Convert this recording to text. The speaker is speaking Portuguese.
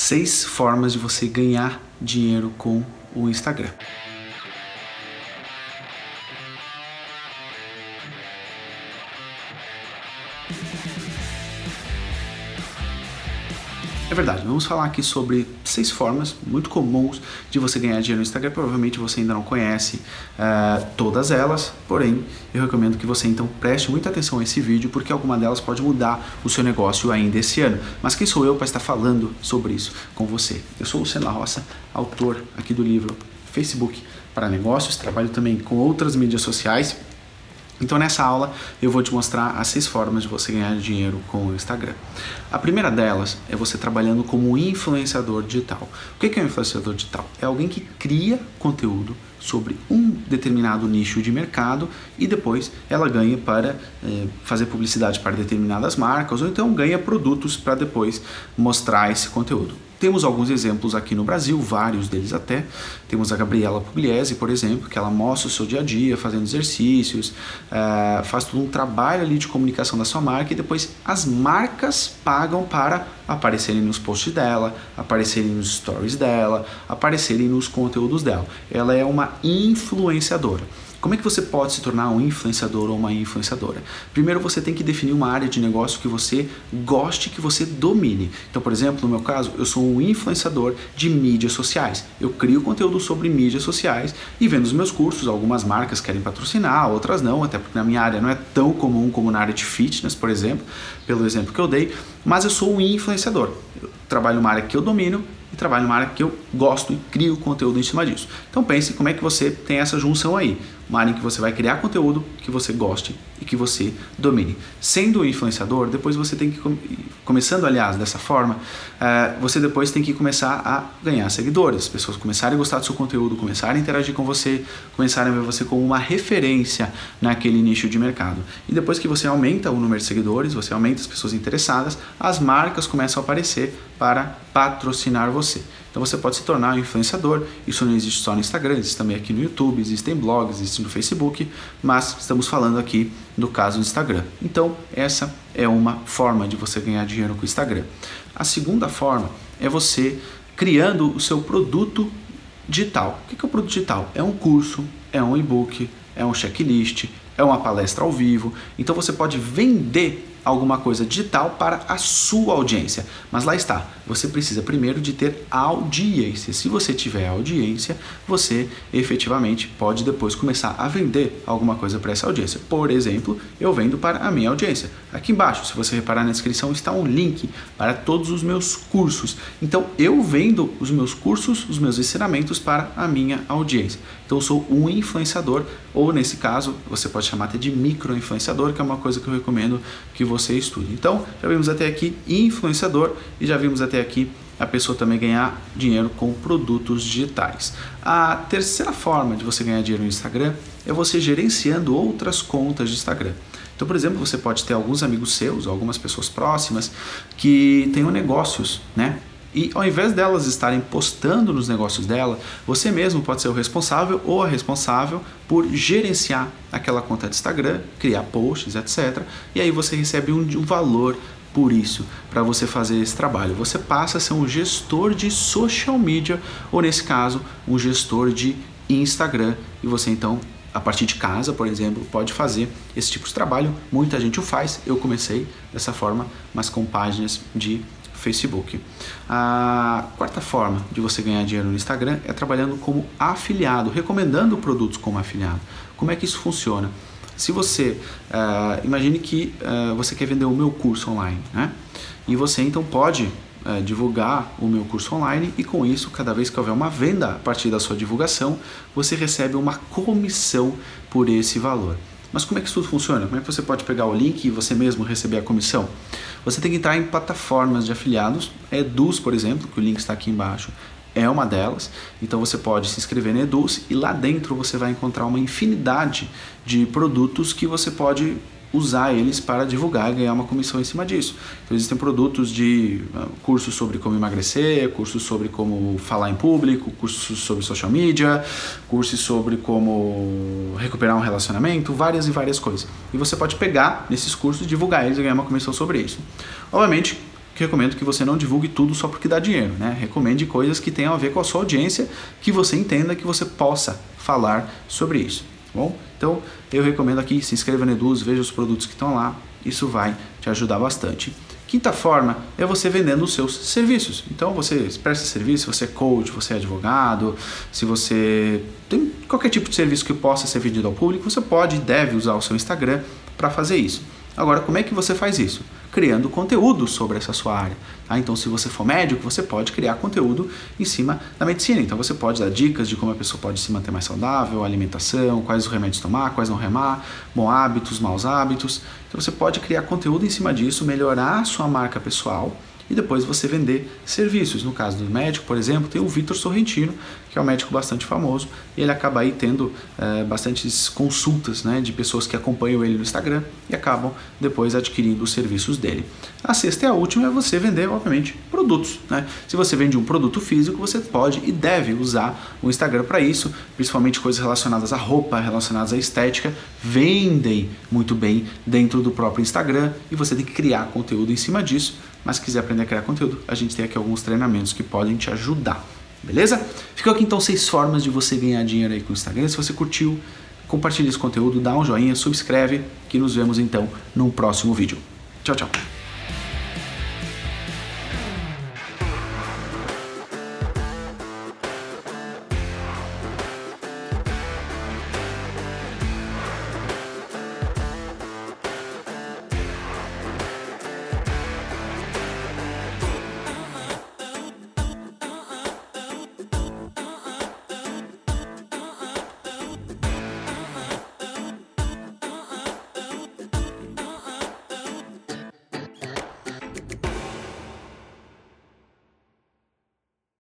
seis formas de você ganhar dinheiro com o Instagram. É verdade, vamos falar aqui sobre seis formas muito comuns de você ganhar dinheiro no Instagram. Provavelmente você ainda não conhece uh, todas elas, porém eu recomendo que você então preste muita atenção a esse vídeo porque alguma delas pode mudar o seu negócio ainda esse ano. Mas quem sou eu para estar falando sobre isso com você? Eu sou o Luciano Roça, autor aqui do livro Facebook para Negócios, trabalho também com outras mídias sociais então nessa aula eu vou te mostrar as seis formas de você ganhar dinheiro com o Instagram. A primeira delas é você trabalhando como influenciador digital. O que é um influenciador digital? É alguém que cria conteúdo sobre um determinado nicho de mercado e depois ela ganha para eh, fazer publicidade para determinadas marcas ou então ganha produtos para depois mostrar esse conteúdo. Temos alguns exemplos aqui no Brasil, vários deles até. Temos a Gabriela Pugliese, por exemplo, que ela mostra o seu dia a dia fazendo exercícios, uh, faz todo um trabalho ali de comunicação da sua marca e depois as marcas pagam para aparecerem nos posts dela, aparecerem nos stories dela, aparecerem nos conteúdos dela. Ela é uma influenciadora. Como é que você pode se tornar um influenciador ou uma influenciadora? Primeiro você tem que definir uma área de negócio que você goste, que você domine. Então, por exemplo, no meu caso, eu sou um influenciador de mídias sociais. Eu crio conteúdo sobre mídias sociais e vendo os meus cursos, algumas marcas querem patrocinar, outras não, até porque na minha área não é tão comum como na área de fitness, por exemplo, pelo exemplo que eu dei, mas eu sou um influenciador. Eu trabalho numa área que eu domino e trabalho numa área que eu gosto e crio conteúdo em cima disso. Então pense como é que você tem essa junção aí. Uma área em que você vai criar conteúdo que você goste e que você domine. Sendo influenciador, depois você tem que, começando aliás dessa forma, uh, você depois tem que começar a ganhar seguidores. As pessoas começarem a gostar do seu conteúdo, começarem a interagir com você, começarem a ver você como uma referência naquele nicho de mercado. E depois que você aumenta o número de seguidores, você aumenta as pessoas interessadas, as marcas começam a aparecer para patrocinar você. Então você pode se tornar um influenciador. Isso não existe só no Instagram, existe também aqui no YouTube, existem blogs, existe no Facebook, mas estamos falando aqui do caso do Instagram. Então, essa é uma forma de você ganhar dinheiro com o Instagram. A segunda forma é você criando o seu produto digital. O que é o produto digital? É um curso, é um e-book, é um checklist, é uma palestra ao vivo. Então você pode vender alguma coisa digital para a sua audiência. Mas lá está, você precisa primeiro de ter audiência. Se você tiver audiência, você efetivamente pode depois começar a vender alguma coisa para essa audiência. Por exemplo, eu vendo para a minha audiência. Aqui embaixo, se você reparar na descrição, está um link para todos os meus cursos. Então, eu vendo os meus cursos, os meus ensinamentos para a minha audiência. Então, eu sou um influenciador, ou nesse caso, você pode chamar até de micro-influenciador, que é uma coisa que eu recomendo que você estude. Então, já vimos até aqui influenciador e já vimos até aqui a pessoa também ganhar dinheiro com produtos digitais. A terceira forma de você ganhar dinheiro no Instagram é você gerenciando outras contas de Instagram. Então, por exemplo, você pode ter alguns amigos seus, algumas pessoas próximas que tenham negócios, né? E ao invés delas estarem postando nos negócios dela, você mesmo pode ser o responsável ou a responsável por gerenciar aquela conta de Instagram, criar posts, etc. E aí você recebe um, um valor por isso, para você fazer esse trabalho. Você passa a ser um gestor de social media, ou nesse caso, um gestor de Instagram, e você então a partir de casa, por exemplo, pode fazer esse tipo de trabalho. Muita gente o faz. Eu comecei dessa forma, mas com páginas de Facebook. A quarta forma de você ganhar dinheiro no Instagram é trabalhando como afiliado, recomendando produtos como afiliado. Como é que isso funciona? Se você, uh, imagine que uh, você quer vender o meu curso online, né? E você então pode uh, divulgar o meu curso online e com isso, cada vez que houver uma venda a partir da sua divulgação, você recebe uma comissão por esse valor. Mas como é que isso tudo funciona? Como é que você pode pegar o link e você mesmo receber a comissão? Você tem que entrar em plataformas de afiliados, Eduz, por exemplo, que o link está aqui embaixo, é uma delas. Então você pode se inscrever na Eduz e lá dentro você vai encontrar uma infinidade de produtos que você pode usar eles para divulgar e ganhar uma comissão em cima disso. Então existem produtos de uh, cursos sobre como emagrecer, cursos sobre como falar em público, cursos sobre social media, cursos sobre como recuperar um relacionamento, várias e várias coisas. E você pode pegar nesses cursos, divulgar eles e ganhar uma comissão sobre isso. Obviamente, recomendo que você não divulgue tudo só porque dá dinheiro, né? Recomende coisas que tenham a ver com a sua audiência, que você entenda que você possa falar sobre isso. Tá bom, então eu recomendo aqui se inscreva no Eduz, veja os produtos que estão lá, isso vai te ajudar bastante. Quinta forma é você vendendo os seus serviços. Então você presta serviço, você é coach, você é advogado, se você tem qualquer tipo de serviço que possa ser vendido ao público, você pode e deve usar o seu Instagram para fazer isso. Agora, como é que você faz isso? Criando conteúdo sobre essa sua área. Tá? Então, se você for médico, você pode criar conteúdo em cima da medicina. Então, você pode dar dicas de como a pessoa pode se manter mais saudável, alimentação, quais os remédios tomar, quais não remar, bons hábitos, maus hábitos. Então, você pode criar conteúdo em cima disso, melhorar a sua marca pessoal e depois você vender serviços. No caso do médico, por exemplo, tem o Vitor Sorrentino, que é um médico bastante famoso, e ele acaba aí tendo é, bastantes consultas né, de pessoas que acompanham ele no Instagram e acabam depois adquirindo os serviços dele. A sexta e a última é você vender, obviamente, produtos. Né? Se você vende um produto físico, você pode e deve usar o Instagram para isso, principalmente coisas relacionadas à roupa, relacionadas à estética, vendem muito bem dentro do próprio Instagram e você tem que criar conteúdo em cima disso mas se quiser aprender a criar conteúdo, a gente tem aqui alguns treinamentos que podem te ajudar. Beleza? Ficou aqui então seis formas de você ganhar dinheiro aí com o Instagram. Se você curtiu, compartilhe esse conteúdo, dá um joinha, subscreve, que nos vemos então no próximo vídeo. Tchau, tchau.